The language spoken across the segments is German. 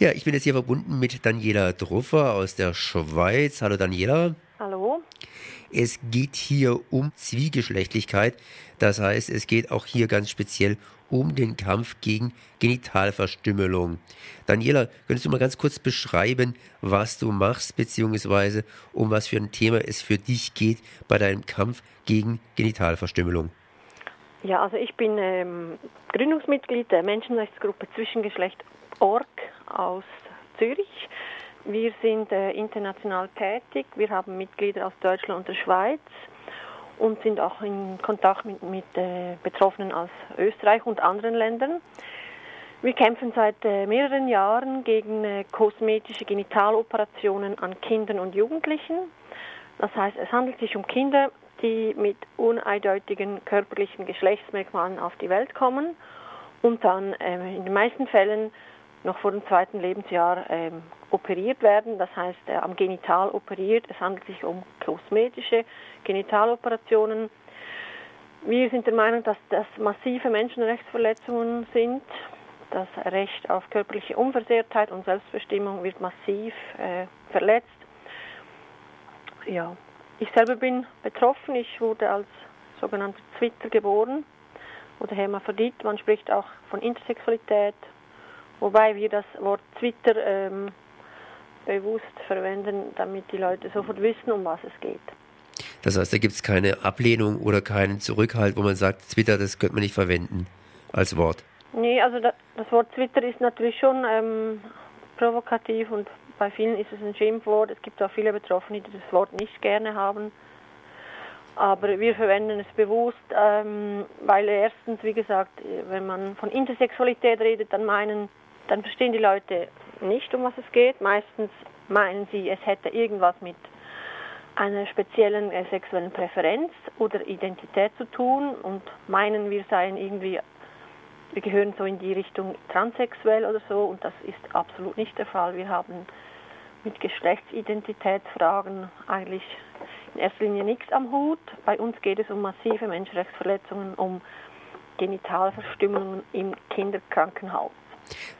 Ja, ich bin jetzt hier verbunden mit Daniela Druffer aus der Schweiz. Hallo Daniela. Hallo. Es geht hier um Zwiegeschlechtlichkeit. Das heißt, es geht auch hier ganz speziell um den Kampf gegen Genitalverstümmelung. Daniela, könntest du mal ganz kurz beschreiben, was du machst, beziehungsweise um was für ein Thema es für dich geht bei deinem Kampf gegen Genitalverstümmelung? Ja, also ich bin ähm, Gründungsmitglied der Menschenrechtsgruppe Zwischengeschlecht Org aus Zürich. Wir sind äh, international tätig. Wir haben Mitglieder aus Deutschland und der Schweiz und sind auch in Kontakt mit, mit äh, Betroffenen aus Österreich und anderen Ländern. Wir kämpfen seit äh, mehreren Jahren gegen äh, kosmetische Genitaloperationen an Kindern und Jugendlichen. Das heißt, es handelt sich um Kinder, die mit uneindeutigen körperlichen Geschlechtsmerkmalen auf die Welt kommen und dann äh, in den meisten Fällen noch vor dem zweiten Lebensjahr ähm, operiert werden, das heißt äh, am Genital operiert. Es handelt sich um kosmetische Genitaloperationen. Wir sind der Meinung, dass das massive Menschenrechtsverletzungen sind. Das Recht auf körperliche Unversehrtheit und Selbstbestimmung wird massiv äh, verletzt. Ja, ich selber bin betroffen. Ich wurde als sogenannter Twitter geboren oder Hermaphrodit. Man spricht auch von Intersexualität, wobei wir das Wort Twitter ähm, bewusst verwenden, damit die Leute sofort wissen, um was es geht. Das heißt, da gibt es keine Ablehnung oder keinen Zurückhalt, wo man sagt, Twitter, das könnte man nicht verwenden als Wort. Nee, also da, das Wort Twitter ist natürlich schon ähm, provokativ und bei vielen ist es ein Schimpfwort. Es gibt auch viele Betroffene, die das Wort nicht gerne haben. Aber wir verwenden es bewusst, ähm, weil erstens, wie gesagt, wenn man von Intersexualität redet, dann meinen, dann verstehen die Leute nicht, um was es geht. Meistens meinen sie, es hätte irgendwas mit einer speziellen äh, sexuellen Präferenz oder Identität zu tun und meinen, wir seien irgendwie, wir gehören so in die Richtung transsexuell oder so und das ist absolut nicht der Fall. Wir haben mit Geschlechtsidentitätsfragen eigentlich in erster Linie nichts am Hut. Bei uns geht es um massive Menschenrechtsverletzungen, um Genitalverstümmelungen im Kinderkrankenhaus.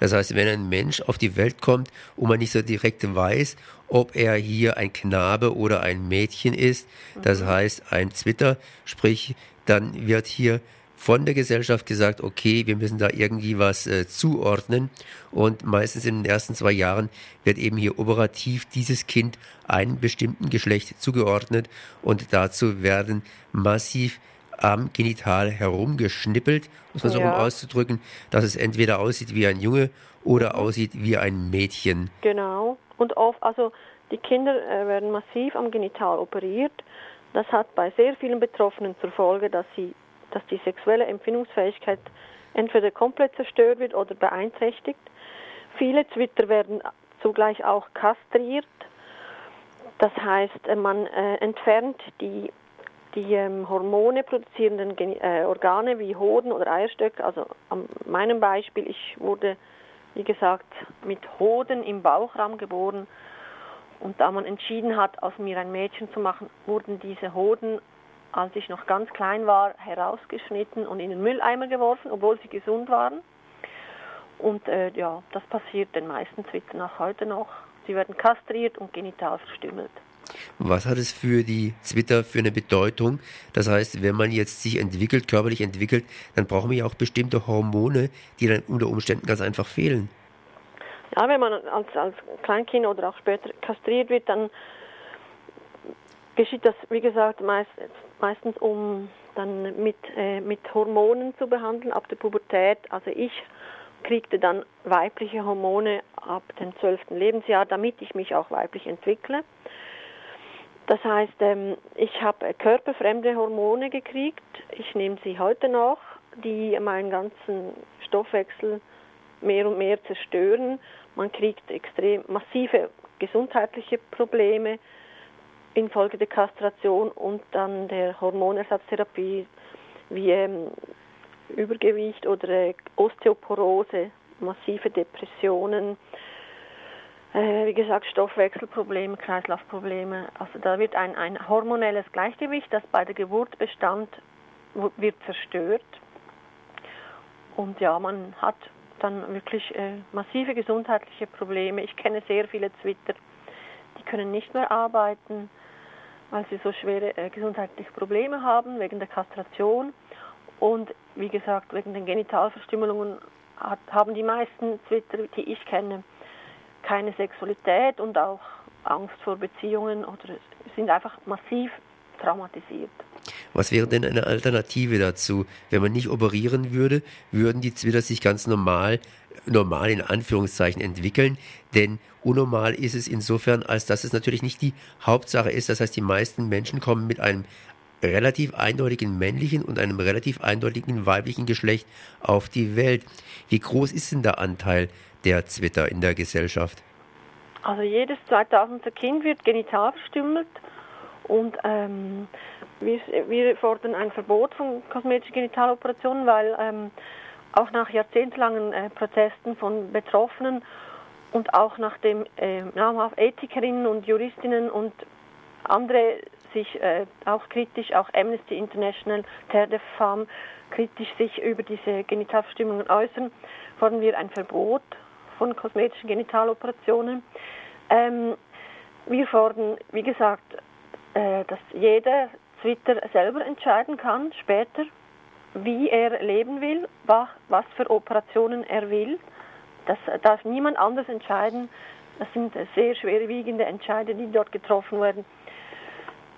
Das heißt, wenn ein Mensch auf die Welt kommt und man nicht so direkt weiß, ob er hier ein Knabe oder ein Mädchen ist, das mhm. heißt ein Zwitter, sprich, dann wird hier von der Gesellschaft gesagt, okay, wir müssen da irgendwie was äh, zuordnen. Und meistens in den ersten zwei Jahren wird eben hier operativ dieses Kind einem bestimmten Geschlecht zugeordnet. Und dazu werden massiv am Genital herumgeschnippelt, um es ja. so um auszudrücken, dass es entweder aussieht wie ein Junge oder aussieht wie ein Mädchen. Genau. Und oft, also die Kinder äh, werden massiv am Genital operiert. Das hat bei sehr vielen Betroffenen zur Folge, dass sie, dass die sexuelle Empfindungsfähigkeit entweder komplett zerstört wird oder beeinträchtigt. Viele Zwitter werden zugleich auch kastriert. Das heißt, äh, man äh, entfernt die die ähm, Hormone produzierenden äh, Organe wie Hoden oder Eierstöcke, also an meinem Beispiel, ich wurde, wie gesagt, mit Hoden im Bauchraum geboren und da man entschieden hat, aus mir ein Mädchen zu machen, wurden diese Hoden, als ich noch ganz klein war, herausgeschnitten und in den Mülleimer geworfen, obwohl sie gesund waren. Und äh, ja, das passiert den meisten Zwittern auch heute noch. Sie werden kastriert und genital verstümmelt. Was hat es für die Zwitter für eine Bedeutung? Das heißt, wenn man jetzt sich entwickelt, körperlich entwickelt, dann brauchen wir ja auch bestimmte Hormone, die dann unter Umständen ganz einfach fehlen. Ja, wenn man als, als Kleinkind oder auch später kastriert wird, dann geschieht das, wie gesagt, meist, meistens um dann mit, äh, mit Hormonen zu behandeln ab der Pubertät. Also ich kriegte dann weibliche Hormone ab dem zwölften Lebensjahr, damit ich mich auch weiblich entwickle. Das heißt, ähm, ich habe körperfremde Hormone gekriegt. Ich nehme sie heute noch, die meinen ganzen Stoffwechsel mehr und mehr zerstören. Man kriegt extrem massive gesundheitliche Probleme infolge der Kastration und dann der Hormonersatztherapie wie ähm, Übergewicht oder äh, Osteoporose, massive Depressionen, äh, wie gesagt, Stoffwechselprobleme, Kreislaufprobleme. Also da wird ein, ein hormonelles Gleichgewicht, das bei der Geburt bestand, wird zerstört. Und ja, man hat dann wirklich äh, massive gesundheitliche Probleme. Ich kenne sehr viele Twitter, die können nicht mehr arbeiten, weil sie so schwere äh, gesundheitliche Probleme haben wegen der Kastration. Und wie gesagt, wegen den Genitalverstümmelungen hat, haben die meisten Twitter, die ich kenne, keine Sexualität und auch Angst vor Beziehungen oder sind einfach massiv traumatisiert. Was wäre denn eine Alternative dazu? Wenn man nicht operieren würde, würden die Zwitter sich ganz normal, normal in Anführungszeichen entwickeln, denn unnormal ist es insofern, als dass es natürlich nicht die Hauptsache ist. Das heißt, die meisten Menschen kommen mit einem relativ eindeutigen männlichen und einem relativ eindeutigen weiblichen Geschlecht auf die Welt. Wie groß ist denn der Anteil der Zwitter in der Gesellschaft? Also jedes 2000. Kind wird genital verstümmelt und ähm, wir, wir, fordern ein Verbot von kosmetischen Genitaloperationen, weil ähm, auch nach jahrzehntelangen äh, Protesten von Betroffenen und auch nachdem äh, namhaft Ethikerinnen und Juristinnen und andere sich äh, auch kritisch, auch Amnesty International, Terre de Femme, kritisch sich über diese Genitalverstimmungen äußern, fordern wir ein Verbot von kosmetischen Genitaloperationen. Ähm, wir fordern, wie gesagt, äh, dass jeder Twitter selber entscheiden kann, später, wie er leben will, was, für Operationen er will. Das darf niemand anders entscheiden. Das sind sehr schwerwiegende Entscheidungen, die dort getroffen werden.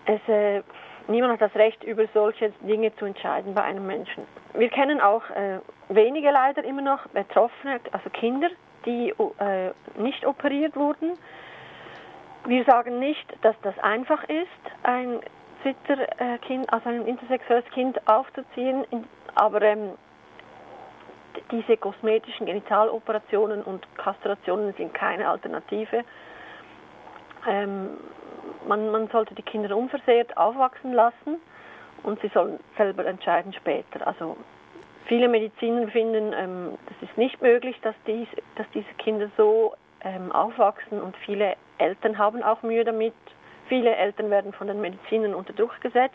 Es, äh, niemand hat das Recht, über solche Dinge zu entscheiden bei einem Menschen. Wir kennen auch äh, wenige leider immer noch Betroffene, also Kinder, die äh, nicht operiert wurden. Wir sagen nicht, dass das einfach ist, ein Twitter-Kind, also ein intersexuelles Kind aufzuziehen, aber ähm, diese kosmetischen Genitaloperationen und Kastrationen sind keine Alternative. Ähm, man, man sollte die Kinder unversehrt aufwachsen lassen und sie sollen selber entscheiden später. Also viele Mediziner finden, ähm, das ist nicht möglich, dass, dies, dass diese Kinder so ähm, aufwachsen und viele Eltern haben auch Mühe damit. Viele Eltern werden von den Medizinern unter Druck gesetzt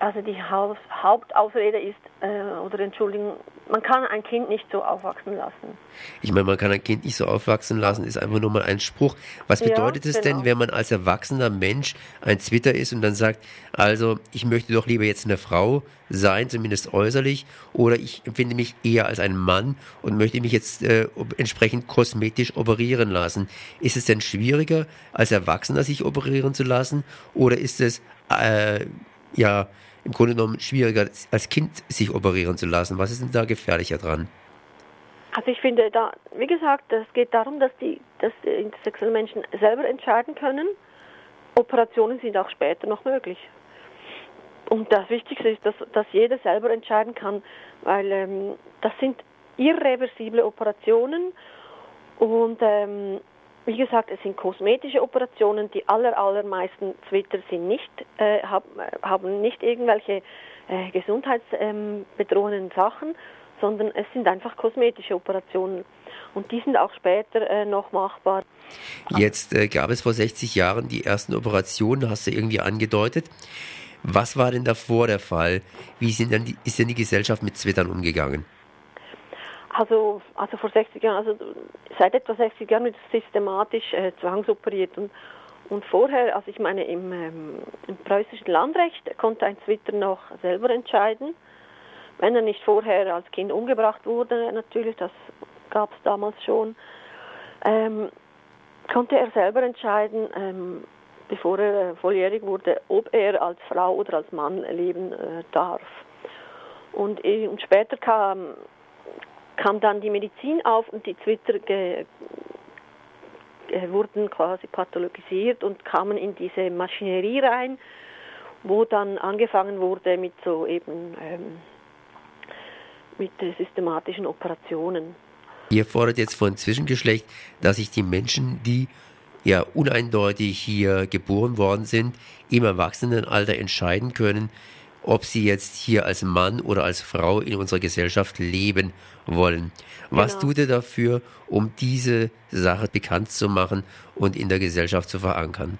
also die Hauptausrede ist, äh, oder Entschuldigung, man kann ein Kind nicht so aufwachsen lassen. Ich meine, man kann ein Kind nicht so aufwachsen lassen, ist einfach nur mal ein Spruch. Was bedeutet ja, es genau. denn, wenn man als erwachsener Mensch ein Twitter ist und dann sagt, also ich möchte doch lieber jetzt eine Frau sein, zumindest äußerlich, oder ich empfinde mich eher als ein Mann und möchte mich jetzt äh, entsprechend kosmetisch operieren lassen. Ist es denn schwieriger, als Erwachsener sich operieren zu lassen, oder ist es äh, ja im Grunde genommen schwieriger, als Kind sich operieren zu lassen. Was ist denn da gefährlicher dran? Also ich finde da, wie gesagt, es geht darum, dass die, dass die intersexuellen Menschen selber entscheiden können. Operationen sind auch später noch möglich. Und das Wichtigste ist, dass, dass jeder selber entscheiden kann, weil ähm, das sind irreversible Operationen und ähm, wie gesagt, es sind kosmetische Operationen. Die aller, allermeisten Twitter sind nicht, äh, haben, haben nicht irgendwelche äh, gesundheitsbedrohenden ähm, Sachen, sondern es sind einfach kosmetische Operationen. Und die sind auch später äh, noch machbar. Jetzt äh, gab es vor 60 Jahren die ersten Operationen, hast du irgendwie angedeutet. Was war denn davor der Fall? Wie denn die, ist denn die Gesellschaft mit Twittern umgegangen? Also, also vor 60 Jahren, also seit etwa 60 Jahren wird systematisch äh, zwangsoperiert und, und vorher, also ich meine im, ähm, im preußischen Landrecht konnte ein Zwitter noch selber entscheiden, wenn er nicht vorher als Kind umgebracht wurde, natürlich, das gab es damals schon, ähm, konnte er selber entscheiden, ähm, bevor er äh, volljährig wurde, ob er als Frau oder als Mann leben äh, darf. Und, äh, und später kam kam dann die Medizin auf und die Twitter ge, wurden quasi pathologisiert und kamen in diese Maschinerie rein, wo dann angefangen wurde mit so eben ähm, mit systematischen Operationen. Ihr fordert jetzt von Zwischengeschlecht, dass sich die Menschen, die ja uneindeutig hier geboren worden sind, im Erwachsenenalter entscheiden können, ob sie jetzt hier als Mann oder als Frau in unserer Gesellschaft leben wollen. Was genau. tut ihr dafür, um diese Sache bekannt zu machen und in der Gesellschaft zu verankern?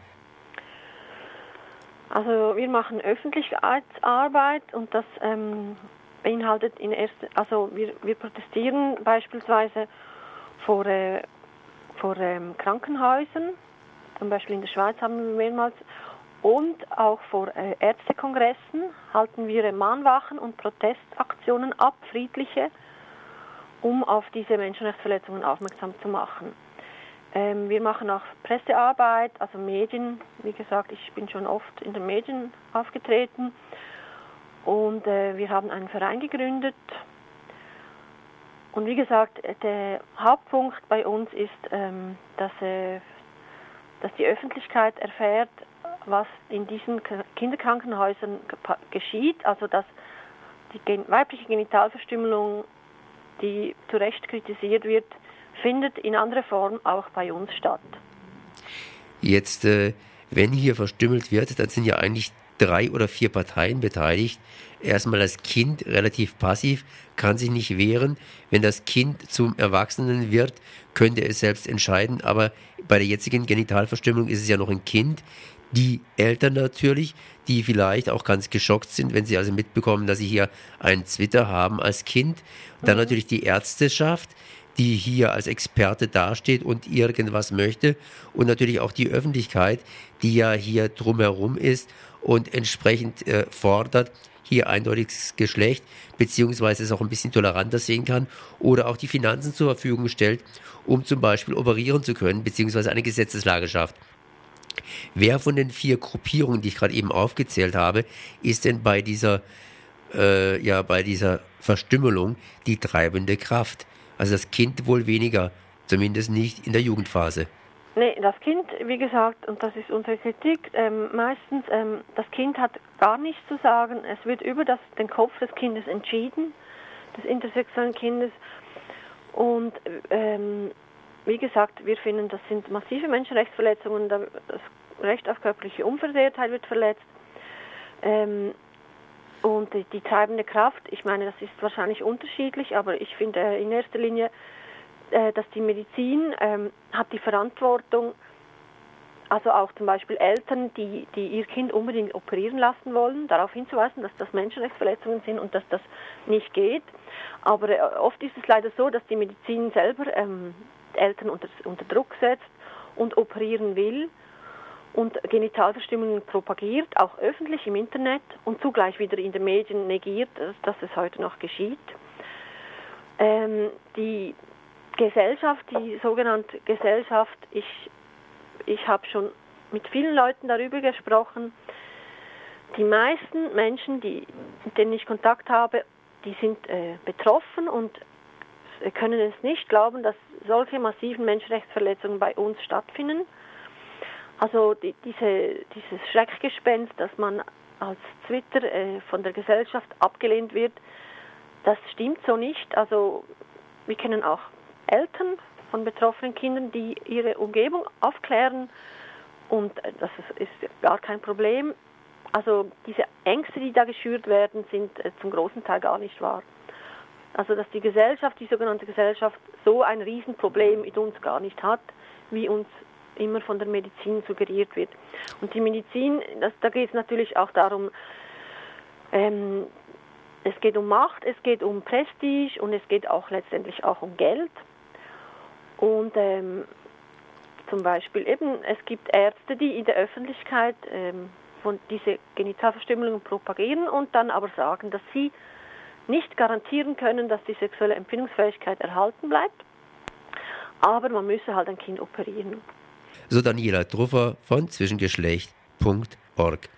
Also wir machen Öffentlichkeitsarbeit und das ähm, beinhaltet in erster, also wir, wir protestieren beispielsweise vor, äh, vor ähm, Krankenhäusern, zum Beispiel in der Schweiz haben wir mehrmals, und auch vor äh, Ärztekongressen halten wir Mahnwachen und Protestaktionen ab, friedliche, um auf diese Menschenrechtsverletzungen aufmerksam zu machen. Ähm, wir machen auch Pressearbeit, also Medien. Wie gesagt, ich bin schon oft in den Medien aufgetreten. Und äh, wir haben einen Verein gegründet. Und wie gesagt, der Hauptpunkt bei uns ist, ähm, dass, äh, dass die Öffentlichkeit erfährt, was in diesen Kinderkrankenhäusern geschieht. Also dass die weibliche Genitalverstümmelung, die zu Recht kritisiert wird, findet in anderer Form auch bei uns statt. Jetzt, äh, wenn hier verstümmelt wird, dann sind ja eigentlich drei oder vier Parteien beteiligt. Erstmal das Kind relativ passiv, kann sich nicht wehren. Wenn das Kind zum Erwachsenen wird, könnte es selbst entscheiden. Aber bei der jetzigen Genitalverstümmelung ist es ja noch ein Kind. Die Eltern natürlich, die vielleicht auch ganz geschockt sind, wenn sie also mitbekommen, dass sie hier einen Zwitter haben als Kind. Dann mhm. natürlich die Ärzteschaft, die hier als Experte dasteht und irgendwas möchte. Und natürlich auch die Öffentlichkeit, die ja hier drumherum ist und entsprechend äh, fordert, hier eindeutiges Geschlecht, beziehungsweise es auch ein bisschen toleranter sehen kann oder auch die Finanzen zur Verfügung stellt, um zum Beispiel operieren zu können, beziehungsweise eine Gesetzeslage schafft. Wer von den vier Gruppierungen, die ich gerade eben aufgezählt habe, ist denn bei dieser, äh, ja, bei dieser Verstümmelung die treibende Kraft? Also das Kind wohl weniger, zumindest nicht in der Jugendphase. Nee, das Kind, wie gesagt, und das ist unsere Kritik, ähm, meistens, ähm, das Kind hat gar nichts zu sagen. Es wird über das, den Kopf des Kindes entschieden, des intersexuellen Kindes. Und ähm, wie gesagt, wir finden, das sind massive Menschenrechtsverletzungen. Das Recht auf körperliche Unversehrtheit wird verletzt. Ähm, und die, die, treibende Kraft, ich meine, das ist wahrscheinlich unterschiedlich, aber ich finde äh, in erster Linie, äh, dass die Medizin ähm, hat die Verantwortung, also auch zum Beispiel Eltern, die, die ihr Kind unbedingt operieren lassen wollen, darauf hinzuweisen, dass das Menschenrechtsverletzungen sind und dass das nicht geht. Aber äh, oft ist es leider so, dass die Medizin selber ähm, Eltern unter, unter Druck setzt und operieren will und Genitalverstümmelung propagiert, auch öffentlich im Internet und zugleich wieder in den Medien negiert, dass, es heute noch geschieht. Ähm, die Gesellschaft, die sogenannte Gesellschaft, ich, ich habe schon mit vielen Leuten darüber gesprochen, die meisten Menschen, die, mit denen ich Kontakt habe, die sind äh, betroffen und können es nicht glauben, dass solche massiven Menschenrechtsverletzungen bei uns stattfinden. Also die, diese, dieses Schreckgespenst, dass man als Twitter äh, von der Gesellschaft abgelehnt wird, das stimmt so nicht. Also wir kennen auch Eltern von betroffenen Kindern, die ihre Umgebung aufklären und äh, das ist gar kein Problem. Also diese Ängste, die da geschürt werden, sind äh, zum großen Teil gar nicht wahr. Also dass die Gesellschaft, die sogenannte Gesellschaft, so ein Riesenproblem mit uns gar nicht hat, wie uns immer von der Medizin suggeriert wird. Und die Medizin, das, da geht es natürlich auch darum, ähm, es geht um Macht, es geht um Prestige und es geht auch letztendlich auch um Geld. Und ähm, zum Beispiel eben, es gibt Ärzte, die in der Öffentlichkeit ähm, von diese Genitalverstümmelungen propagieren und dann aber sagen, dass sie nicht garantieren können, dass die sexuelle Empfindungsfähigkeit erhalten bleibt, aber man müsse halt ein Kind operieren. So Daniela Truffer von zwischengeschlecht.org.